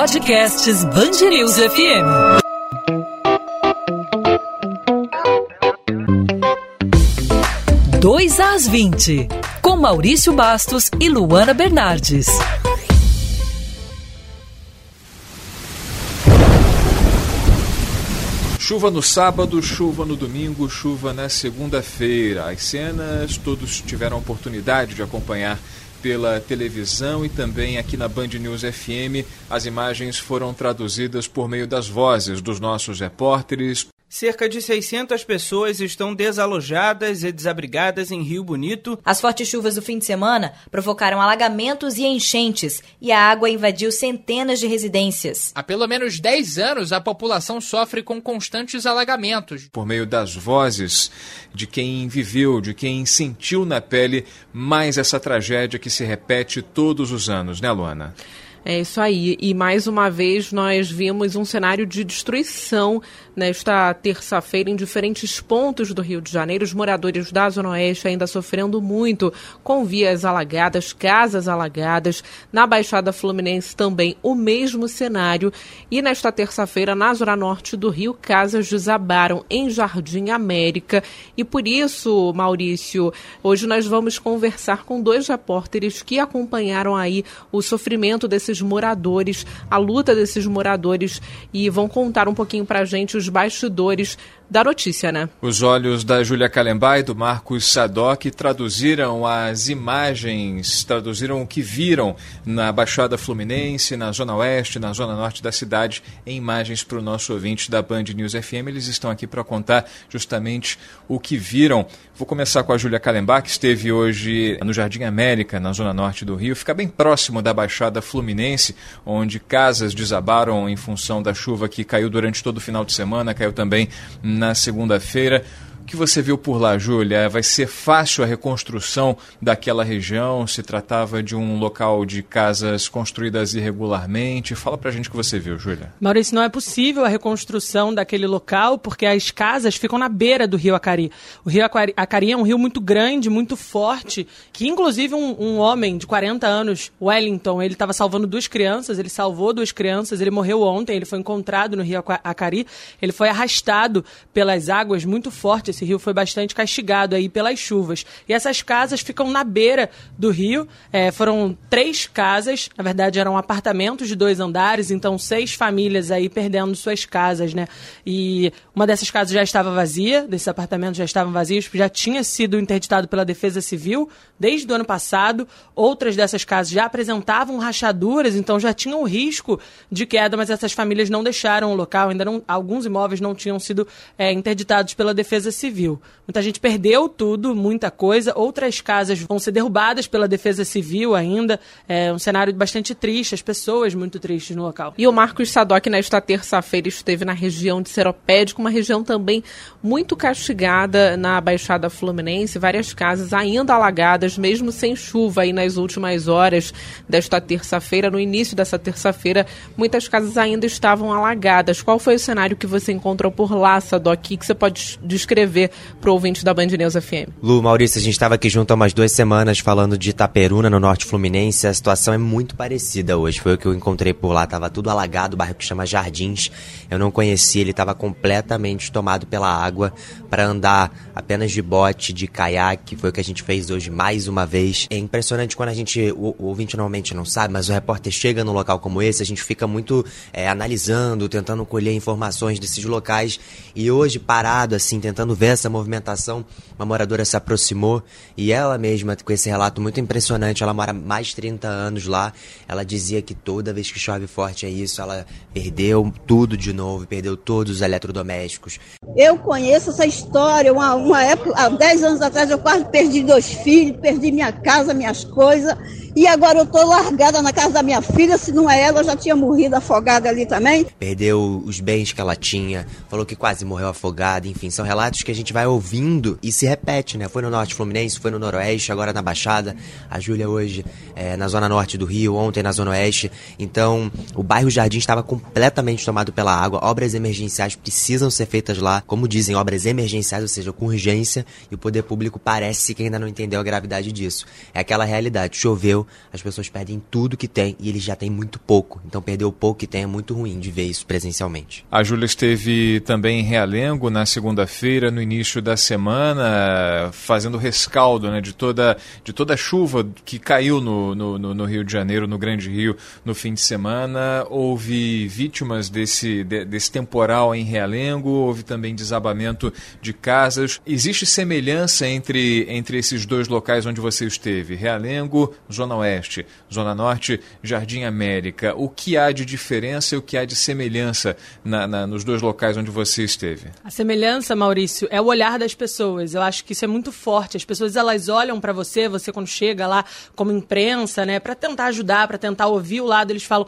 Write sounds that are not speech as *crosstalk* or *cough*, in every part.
Podcasts Bangerils FM. Dois às 20, com Maurício Bastos e Luana Bernardes. Chuva no sábado, chuva no domingo, chuva na segunda-feira. As cenas todos tiveram a oportunidade de acompanhar pela televisão e também aqui na Band News FM. As imagens foram traduzidas por meio das vozes dos nossos repórteres. Cerca de 600 pessoas estão desalojadas e desabrigadas em Rio Bonito. As fortes chuvas do fim de semana provocaram alagamentos e enchentes, e a água invadiu centenas de residências. Há pelo menos 10 anos, a população sofre com constantes alagamentos. Por meio das vozes de quem viveu, de quem sentiu na pele mais essa tragédia que se repete todos os anos, né, Luana? É isso aí. E mais uma vez nós vimos um cenário de destruição nesta terça-feira em diferentes pontos do Rio de Janeiro. Os moradores da Zona Oeste ainda sofrendo muito com vias alagadas, casas alagadas. Na Baixada Fluminense também o mesmo cenário. E nesta terça-feira, na Zona Norte do Rio, casas desabaram em Jardim América. E por isso, Maurício, hoje nós vamos conversar com dois repórteres que acompanharam aí o sofrimento desses moradores, a luta desses moradores e vão contar um pouquinho pra gente os bastidores da notícia, né? Os olhos da Júlia Calembá e do Marcos Sadoc traduziram as imagens, traduziram o que viram na Baixada Fluminense, na Zona Oeste, na Zona Norte da cidade, em imagens para o nosso ouvinte da Band News FM. Eles estão aqui para contar justamente o que viram. Vou começar com a Júlia Calembá, que esteve hoje no Jardim América, na Zona Norte do Rio. Fica bem próximo da Baixada Fluminense, onde casas desabaram em função da chuva que caiu durante todo o final de semana, caiu também na segunda-feira. Que você viu por lá, Júlia? Vai ser fácil a reconstrução daquela região? Se tratava de um local de casas construídas irregularmente? Fala pra gente o que você viu, Júlia. Maurício, não é possível a reconstrução daquele local porque as casas ficam na beira do rio Acari. O rio Acari é um rio muito grande, muito forte, que inclusive um, um homem de 40 anos, Wellington, ele estava salvando duas crianças, ele salvou duas crianças, ele morreu ontem, ele foi encontrado no rio Acari, ele foi arrastado pelas águas muito fortes esse rio foi bastante castigado aí pelas chuvas. E essas casas ficam na beira do rio. É, foram três casas, na verdade eram apartamentos de dois andares, então seis famílias aí perdendo suas casas, né? E uma dessas casas já estava vazia, desses apartamentos já estavam vazios, já tinha sido interditado pela Defesa Civil desde o ano passado. Outras dessas casas já apresentavam rachaduras, então já tinham o risco de queda, mas essas famílias não deixaram o local, ainda não, alguns imóveis não tinham sido é, interditados pela Defesa Civil civil. Muita gente perdeu tudo, muita coisa. Outras casas vão ser derrubadas pela defesa civil ainda. É um cenário bastante triste, as pessoas muito tristes no local. E o Marcos Sadoc, nesta terça-feira, esteve na região de Seropédico, uma região também muito castigada na Baixada Fluminense. Várias casas ainda alagadas, mesmo sem chuva aí nas últimas horas desta terça-feira. No início dessa terça-feira, muitas casas ainda estavam alagadas. Qual foi o cenário que você encontrou por lá, Sadoc? O que você pode descrever? Para pro ouvinte da Band News FM. Lu, Maurício, a gente estava aqui junto há umas duas semanas falando de Itaperuna, no Norte Fluminense. A situação é muito parecida hoje. Foi o que eu encontrei por lá. Tava tudo alagado, o bairro que chama Jardins. Eu não conhecia, ele estava completamente tomado pela água para andar apenas de bote, de caiaque. Foi o que a gente fez hoje mais uma vez. É impressionante quando a gente, o, o ouvinte normalmente não sabe, mas o repórter chega num local como esse, a gente fica muito é, analisando, tentando colher informações desses locais. E hoje, parado assim, tentando ver essa movimentação, uma moradora se aproximou e ela mesma, com esse relato muito impressionante, ela mora mais de 30 anos lá, ela dizia que toda vez que chove forte é isso, ela perdeu tudo de novo, perdeu todos os eletrodomésticos. Eu conheço essa história, uma, uma época, há 10 anos atrás eu quase perdi dois filhos, perdi minha casa, minhas coisas, e agora eu tô largada na casa da minha filha, se não é ela, eu já tinha morrido afogada ali também. Perdeu os bens que ela tinha, falou que quase morreu afogada, enfim, são relatos que a gente vai ouvindo e se repete, né? Foi no Norte Fluminense, foi no Noroeste, agora na Baixada, a Júlia hoje é, na Zona Norte do Rio, ontem na Zona Oeste. Então, o bairro Jardim estava completamente tomado pela água, obras emergenciais precisam ser feitas lá, como dizem, obras emergenciais, ou seja, com urgência, e o poder público parece que ainda não entendeu a gravidade disso. É aquela realidade, choveu, aconteceu, as pessoas perdem tudo que tem e eles já têm muito pouco. Então perder o pouco que tem é muito ruim de ver isso presencialmente. A Júlia esteve também em Realengo na segunda-feira, no início da semana, fazendo rescaldo né, de, toda, de toda a chuva que caiu no, no, no, Rio de Janeiro, no Grande Rio, no fim de semana. Houve vítimas desse, de, desse temporal em Realengo, houve também desabamento de casas. Existe semelhança entre, entre esses dois locais onde você esteve? Realengo, Zona Oeste, Zona Norte, Jardim América. O que há de diferença e o que há de semelhança na, na, nos dois locais onde você esteve? A semelhança, Maurício, é o olhar das pessoas. Eu acho que isso é muito forte. As pessoas elas olham para você, você quando chega lá como imprensa, né, para tentar ajudar, para tentar ouvir o lado, eles falam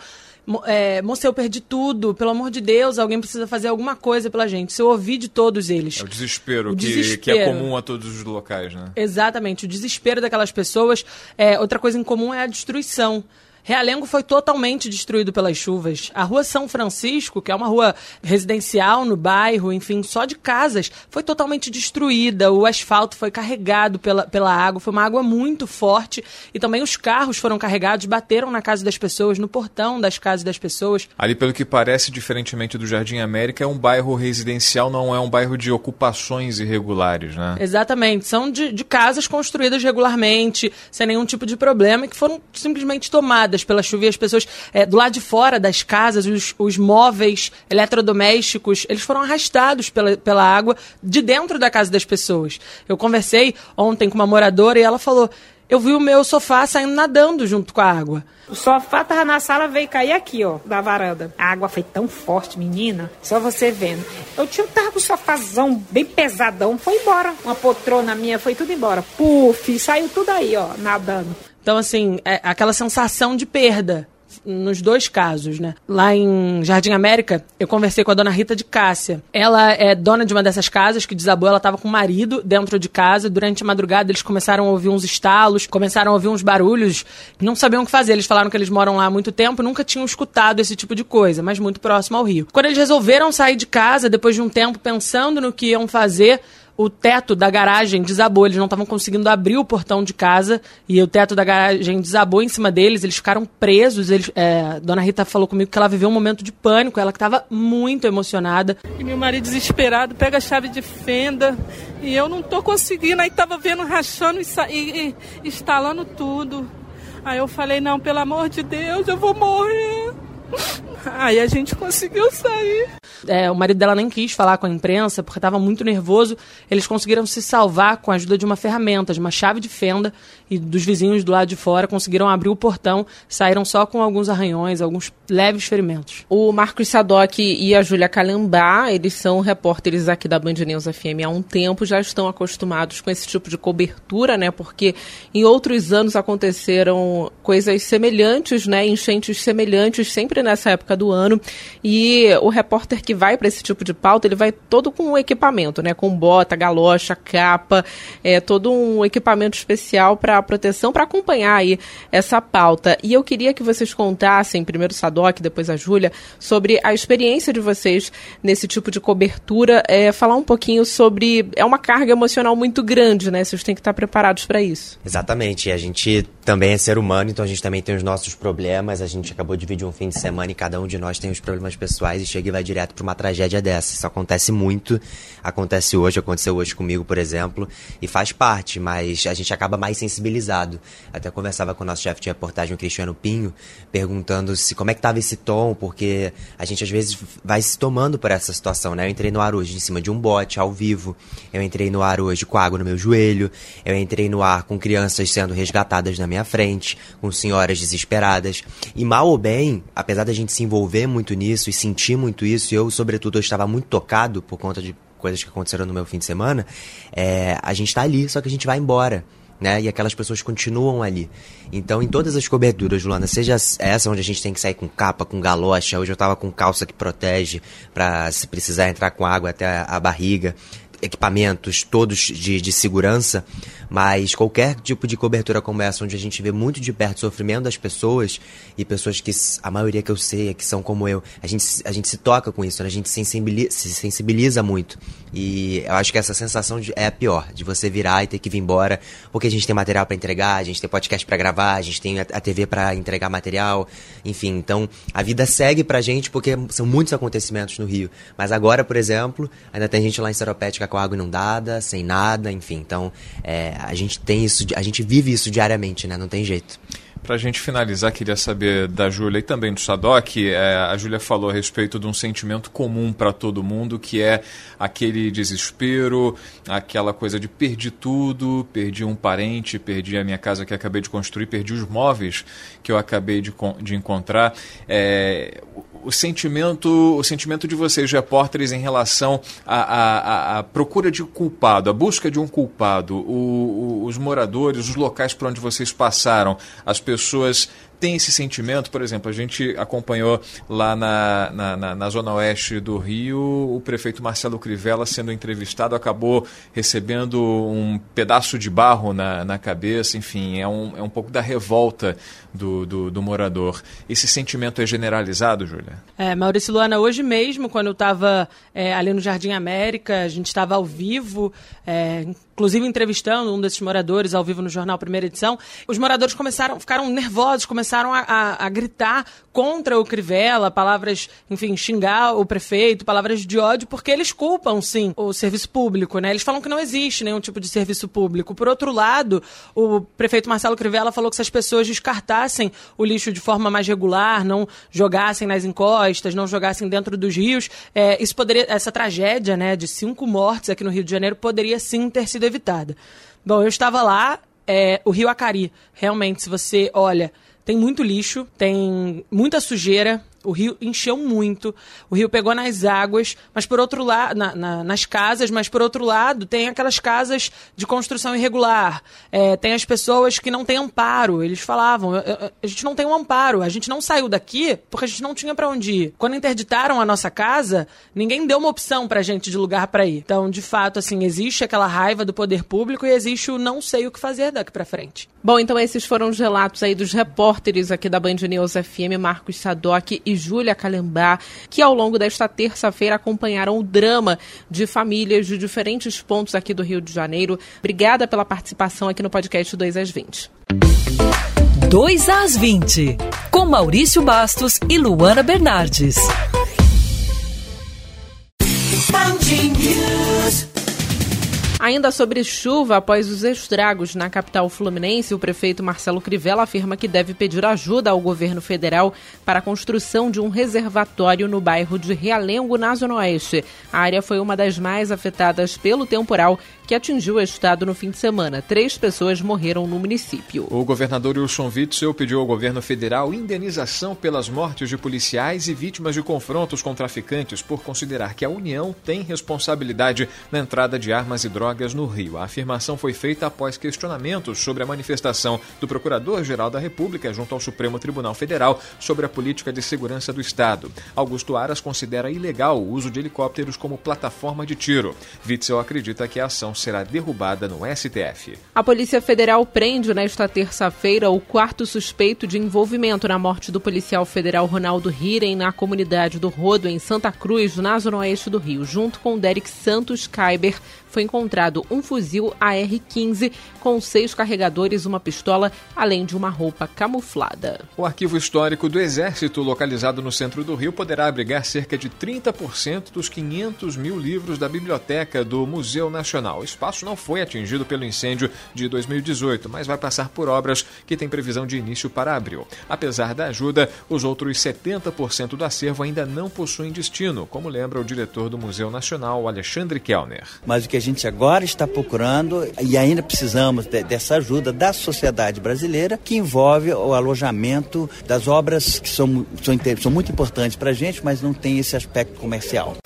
é, moça, eu perdi tudo, pelo amor de Deus, alguém precisa fazer alguma coisa pela gente. Se eu ouvir de todos eles. É o desespero, o que, desespero. que é comum a todos os locais, né? Exatamente, o desespero daquelas pessoas. É, outra coisa em comum é a destruição. Realengo foi totalmente destruído pelas chuvas. A rua São Francisco, que é uma rua residencial no bairro, enfim, só de casas, foi totalmente destruída. O asfalto foi carregado pela, pela água, foi uma água muito forte. E também os carros foram carregados, bateram na casa das pessoas, no portão das casas das pessoas. Ali, pelo que parece, diferentemente do Jardim América, é um bairro residencial, não é um bairro de ocupações irregulares, né? Exatamente. São de, de casas construídas regularmente, sem nenhum tipo de problema, e que foram simplesmente tomadas pela chuva e as pessoas é, do lado de fora das casas, os, os móveis eletrodomésticos, eles foram arrastados pela, pela água de dentro da casa das pessoas. Eu conversei ontem com uma moradora e ela falou: eu vi o meu sofá saindo nadando junto com a água. O sofá tava na sala, veio cair aqui, ó, da varanda. A água foi tão forte, menina, só você vendo. Eu tinha tava com o sofazão bem pesadão, foi embora. Uma poltrona minha foi tudo embora. Puf, saiu tudo aí, ó, nadando. Então, assim, é aquela sensação de perda nos dois casos, né? Lá em Jardim América, eu conversei com a dona Rita de Cássia. Ela é dona de uma dessas casas que desabou, ela estava com o marido dentro de casa. Durante a madrugada, eles começaram a ouvir uns estalos, começaram a ouvir uns barulhos, não sabiam o que fazer. Eles falaram que eles moram lá há muito tempo, nunca tinham escutado esse tipo de coisa, mas muito próximo ao rio. Quando eles resolveram sair de casa, depois de um tempo pensando no que iam fazer, o teto da garagem desabou. Eles não estavam conseguindo abrir o portão de casa e o teto da garagem desabou em cima deles. Eles ficaram presos. Eles, é, Dona Rita falou comigo que ela viveu um momento de pânico. Ela que estava muito emocionada. E meu marido desesperado pega a chave de fenda e eu não estou conseguindo. Aí estava vendo rachando e, e, e instalando tudo. Aí eu falei não, pelo amor de Deus, eu vou morrer. *laughs* Aí a gente conseguiu sair. É, o marido dela nem quis falar com a imprensa porque estava muito nervoso. Eles conseguiram se salvar com a ajuda de uma ferramenta, de uma chave de fenda, e dos vizinhos do lado de fora conseguiram abrir o portão, saíram só com alguns arranhões, alguns leves ferimentos. O Marcos Sadoc e a Júlia Calambá, eles são repórteres aqui da Band News FM há um tempo, já estão acostumados com esse tipo de cobertura, né? Porque em outros anos aconteceram coisas semelhantes, né? Enchentes semelhantes sempre nessa época do ano. E o repórter que vai para esse tipo de pauta, ele vai todo com um equipamento, né? Com bota, galocha, capa, é, todo um equipamento especial para proteção, para acompanhar aí essa pauta. E eu queria que vocês contassem, primeiro o Sadoc, depois a Júlia, sobre a experiência de vocês nesse tipo de cobertura, é, falar um pouquinho sobre. É uma carga emocional muito grande, né? Vocês têm que estar preparados para isso. Exatamente. A gente também é ser humano, então a gente também tem os nossos problemas. A gente acabou de dividir um fim de semana e cada um de nós tem os problemas pessoais e chega e vai direto para uma tragédia dessa. Isso acontece muito, acontece hoje, aconteceu hoje comigo, por exemplo, e faz parte, mas a gente acaba mais sensibilizado. Até conversava com o nosso chefe de reportagem, o Cristiano Pinho, perguntando se como é que tava esse tom, porque a gente às vezes vai se tomando por essa situação, né? Eu entrei no ar hoje em cima de um bote, ao vivo. Eu entrei no ar hoje com água no meu joelho. Eu entrei no ar com crianças sendo resgatadas na minha frente, com senhoras desesperadas. E mal ou bem, apesar da gente se envolver muito nisso e sentir muito isso, eu, sobretudo, eu estava muito tocado por conta de coisas que aconteceram no meu fim de semana, é, a gente está ali, só que a gente vai embora. Né? E aquelas pessoas continuam ali. Então, em todas as coberturas, Luana, seja essa onde a gente tem que sair com capa, com galocha, hoje eu tava com calça que protege para se precisar entrar com água até a barriga equipamentos todos de, de segurança, mas qualquer tipo de cobertura como essa, onde a gente vê muito de perto o sofrimento das pessoas e pessoas que a maioria que eu sei, que são como eu, a gente, a gente se toca com isso, né? a gente sensibiliza, se sensibiliza muito. E eu acho que essa sensação de, é a pior, de você virar e ter que vir embora, porque a gente tem material para entregar, a gente tem podcast para gravar, a gente tem a, a TV para entregar material, enfim. Então, a vida segue pra gente porque são muitos acontecimentos no Rio. Mas agora, por exemplo, ainda tem gente lá em Seropédica com água inundada, sem nada, enfim. Então, é, a gente tem isso, a gente vive isso diariamente, né? Não tem jeito. Para a gente finalizar, queria saber da Júlia e também do Sadoc. É, a Júlia falou a respeito de um sentimento comum para todo mundo, que é aquele desespero, aquela coisa de perdi tudo, perdi um parente, perdi a minha casa que acabei de construir, perdi os móveis que eu acabei de, de encontrar. É, o sentimento, o sentimento de vocês, repórteres, em relação à, à, à procura de culpado, a busca de um culpado, o, o, os moradores, os locais por onde vocês passaram, as pessoas tem esse sentimento, por exemplo, a gente acompanhou lá na, na, na, na, Zona Oeste do Rio o prefeito Marcelo Crivella sendo entrevistado, acabou recebendo um pedaço de barro na, na cabeça, enfim, é um, é um pouco da revolta do, do, do morador. Esse sentimento é generalizado, Júlia? É, Maurício Luana, hoje mesmo, quando eu estava é, ali no Jardim América, a gente estava ao vivo, é, inclusive entrevistando um desses moradores ao vivo no jornal Primeira Edição, os moradores começaram, ficaram nervosos, começaram a, a, a, gritar contra o Crivella, palavras, enfim, xingar o prefeito, palavras de ódio, porque eles culpam, sim, o serviço público, né? Eles falam que não existe nenhum tipo de serviço público. Por outro lado, o prefeito Marcelo Crivella falou que se as pessoas descartassem o lixo de forma mais regular, não jogassem nas encostas, não jogassem dentro dos rios, é, isso poderia, essa tragédia, né, de cinco mortes aqui no Rio de Janeiro poderia sim ter sido evitada. Bom, eu estava lá, é, o Rio Acari, realmente, se você olha tem muito lixo, tem muita sujeira, o rio encheu muito, o rio pegou nas águas, mas por outro lado, na, na, nas casas, mas por outro lado, tem aquelas casas de construção irregular, é, tem as pessoas que não têm amparo. Eles falavam: a gente não tem um amparo, a gente não saiu daqui porque a gente não tinha para onde ir. Quando interditaram a nossa casa, ninguém deu uma opção pra gente de lugar para ir. Então, de fato, assim, existe aquela raiva do poder público e existe o não sei o que fazer daqui para frente. Bom, então esses foram os relatos aí dos repórteres aqui da Band News FM, Marcos Sadoc e Júlia Calembá, que ao longo desta terça-feira acompanharam o drama de famílias de diferentes pontos aqui do Rio de Janeiro. Obrigada pela participação aqui no podcast 2 às 20. 2 às 20, com Maurício Bastos e Luana Bernardes. Ainda sobre chuva, após os estragos na capital fluminense, o prefeito Marcelo Crivella afirma que deve pedir ajuda ao governo federal para a construção de um reservatório no bairro de Realengo, na Zona Oeste. A área foi uma das mais afetadas pelo temporal que atingiu o estado no fim de semana. Três pessoas morreram no município. O governador Wilson Witzel pediu ao governo federal indenização pelas mortes de policiais e vítimas de confrontos com traficantes por considerar que a União tem responsabilidade na entrada de armas e drogas no Rio. A afirmação foi feita após questionamentos sobre a manifestação do Procurador-Geral da República junto ao Supremo Tribunal Federal sobre a política de segurança do Estado. Augusto Aras considera ilegal o uso de helicópteros como plataforma de tiro. Witzel acredita que a ação será derrubada no STF. A Polícia Federal prende nesta terça-feira o quarto suspeito de envolvimento na morte do policial federal Ronaldo Hiren na comunidade do Rodo, em Santa Cruz, na zona oeste do Rio. Junto com Derek Santos Kaiber, foi encontrado um fuzil AR-15 com seis carregadores, uma pistola, além de uma roupa camuflada. O arquivo histórico do Exército, localizado no centro do Rio, poderá abrigar cerca de 30% dos 500 mil livros da biblioteca do Museu Nacional. O espaço não foi atingido pelo incêndio de 2018, mas vai passar por obras que têm previsão de início para abril. Apesar da ajuda, os outros 70% do acervo ainda não possuem destino, como lembra o diretor do Museu Nacional, Alexandre Kellner. Mas o que a gente agora está procurando e ainda precisamos de, dessa ajuda da sociedade brasileira, que envolve o alojamento das obras que são, são, são muito importantes para a gente, mas não tem esse aspecto comercial.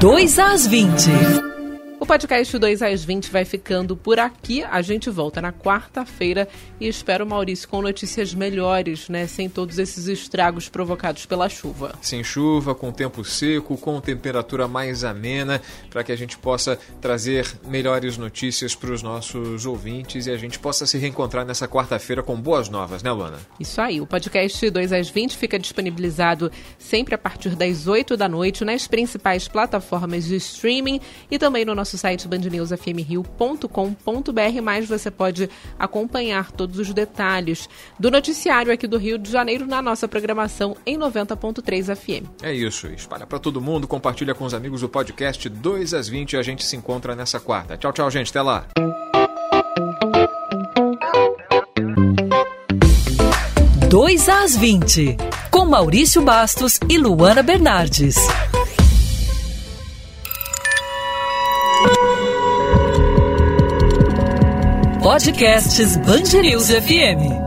2 às 20. O podcast 2 às 20 vai ficando por aqui. A gente volta na quarta-feira e espero, Maurício, com notícias melhores, né? Sem todos esses estragos provocados pela chuva. Sem chuva, com tempo seco, com temperatura mais amena, para que a gente possa trazer melhores notícias para os nossos ouvintes e a gente possa se reencontrar nessa quarta-feira com boas novas, né, Luana? Isso aí. O podcast 2 às 20 fica disponibilizado sempre a partir das 8 da noite nas principais plataformas de streaming e também no nosso site bandnewsfmrio.com.br, mas você pode acompanhar todos os detalhes do noticiário aqui do Rio de Janeiro na nossa programação em 90.3 FM. É isso, espalha para todo mundo, compartilha com os amigos o podcast 2 às 20 e a gente se encontra nessa quarta. Tchau, tchau, gente, até lá. Dois às 20, com Maurício Bastos e Luana Bernardes. Podcasts Bangerils FM.